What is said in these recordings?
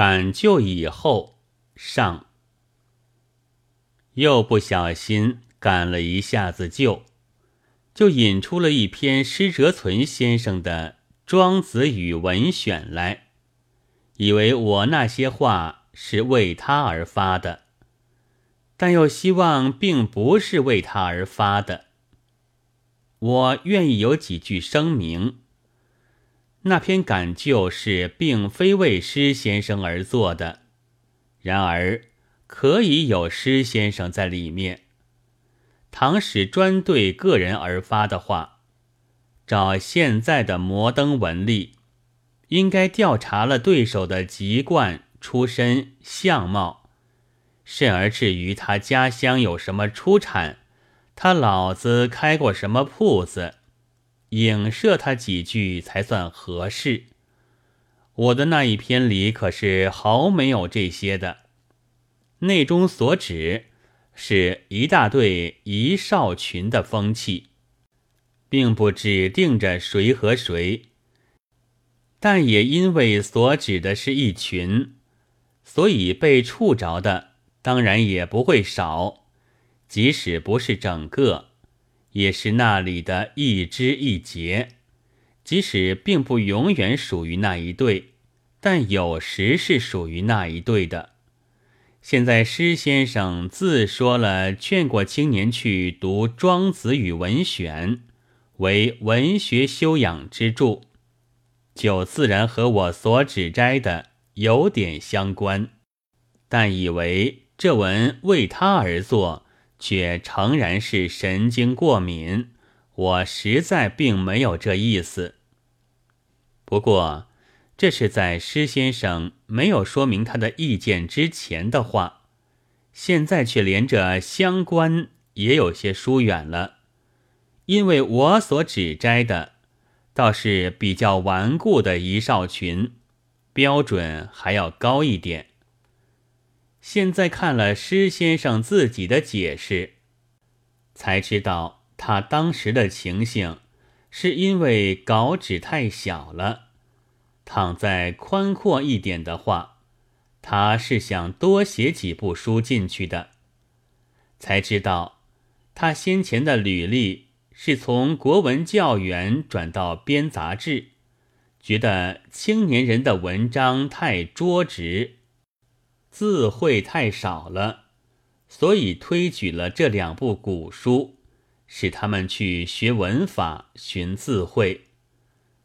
赶就以后上，又不小心赶了一下子就，就引出了一篇施哲存先生的《庄子与文选》来，以为我那些话是为他而发的，但又希望并不是为他而发的。我愿意有几句声明。那篇感旧是并非为施先生而做的，然而可以有施先生在里面。倘使专对个人而发的话，照现在的摩登文例，应该调查了对手的籍贯、出身、相貌，甚而至于他家乡有什么出产，他老子开过什么铺子。影射他几句才算合适。我的那一篇里可是毫没有这些的，内中所指是一大队一少群的风气，并不指定着谁和谁，但也因为所指的是一群，所以被触着的当然也不会少，即使不是整个。也是那里的一枝一节，即使并不永远属于那一对，但有时是属于那一对的。现在施先生自说了劝过青年去读《庄子与文选》，为文学修养之著，就自然和我所指摘的有点相关，但以为这文为他而作。却诚然是神经过敏，我实在并没有这意思。不过，这是在施先生没有说明他的意见之前的话，现在却连着相关也有些疏远了，因为我所指摘的，倒是比较顽固的一少群，标准还要高一点。现在看了施先生自己的解释，才知道他当时的情形，是因为稿纸太小了。倘再宽阔一点的话，他是想多写几部书进去的。才知道，他先前的履历是从国文教员转到编杂志，觉得青年人的文章太拙直。字会太少了，所以推举了这两部古书，使他们去学文法、寻字会。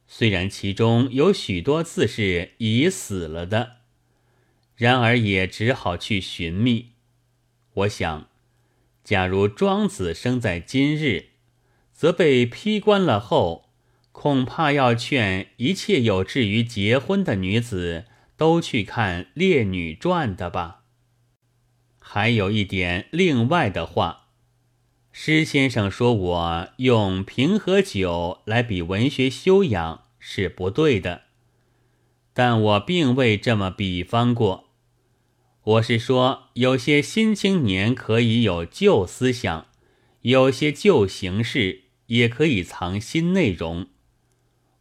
虽然其中有许多字是已死了的，然而也只好去寻觅。我想，假如庄子生在今日，则被批官了后，恐怕要劝一切有志于结婚的女子。都去看《烈女传》的吧。还有一点另外的话，施先生说我用平和酒来比文学修养是不对的，但我并未这么比方过。我是说，有些新青年可以有旧思想，有些旧形式也可以藏新内容。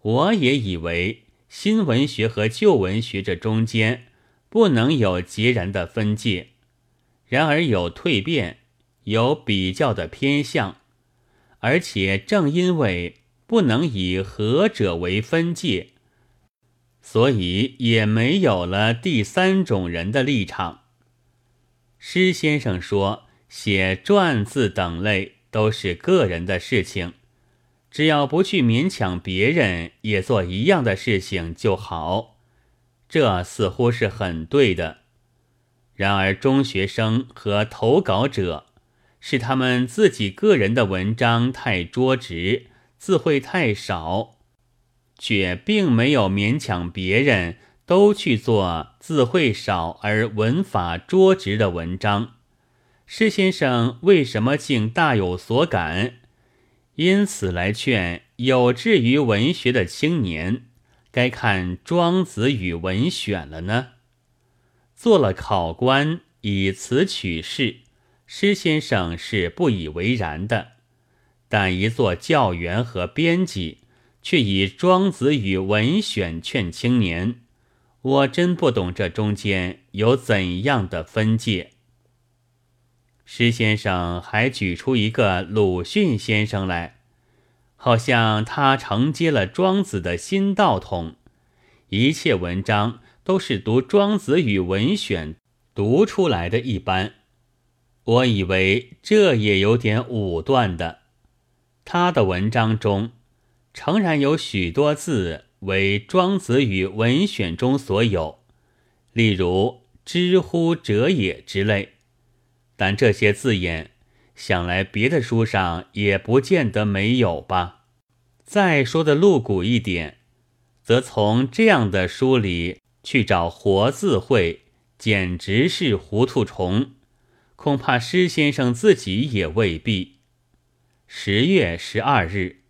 我也以为。新文学和旧文学这中间不能有截然的分界，然而有蜕变，有比较的偏向，而且正因为不能以何者为分界，所以也没有了第三种人的立场。施先生说，写传字等类都是个人的事情。只要不去勉强别人也做一样的事情就好，这似乎是很对的。然而，中学生和投稿者是他们自己个人的文章太拙直，字会太少，却并没有勉强别人都去做字会少而文法拙直的文章。施先生为什么竟大有所感？因此，来劝有志于文学的青年，该看《庄子与文选》了呢。做了考官，以此取士，施先生是不以为然的；但一做教员和编辑，却以《庄子与文选》劝青年，我真不懂这中间有怎样的分界。施先生还举出一个鲁迅先生来，好像他承接了庄子的新道统，一切文章都是读《庄子与文选》读出来的一般。我以为这也有点武断的。他的文章中，诚然有许多字为《庄子与文选》中所有，例如“知乎者也”之类。但这些字眼，想来别的书上也不见得没有吧。再说的露骨一点，则从这样的书里去找活字会，简直是糊涂虫。恐怕施先生自己也未必。十月十二日。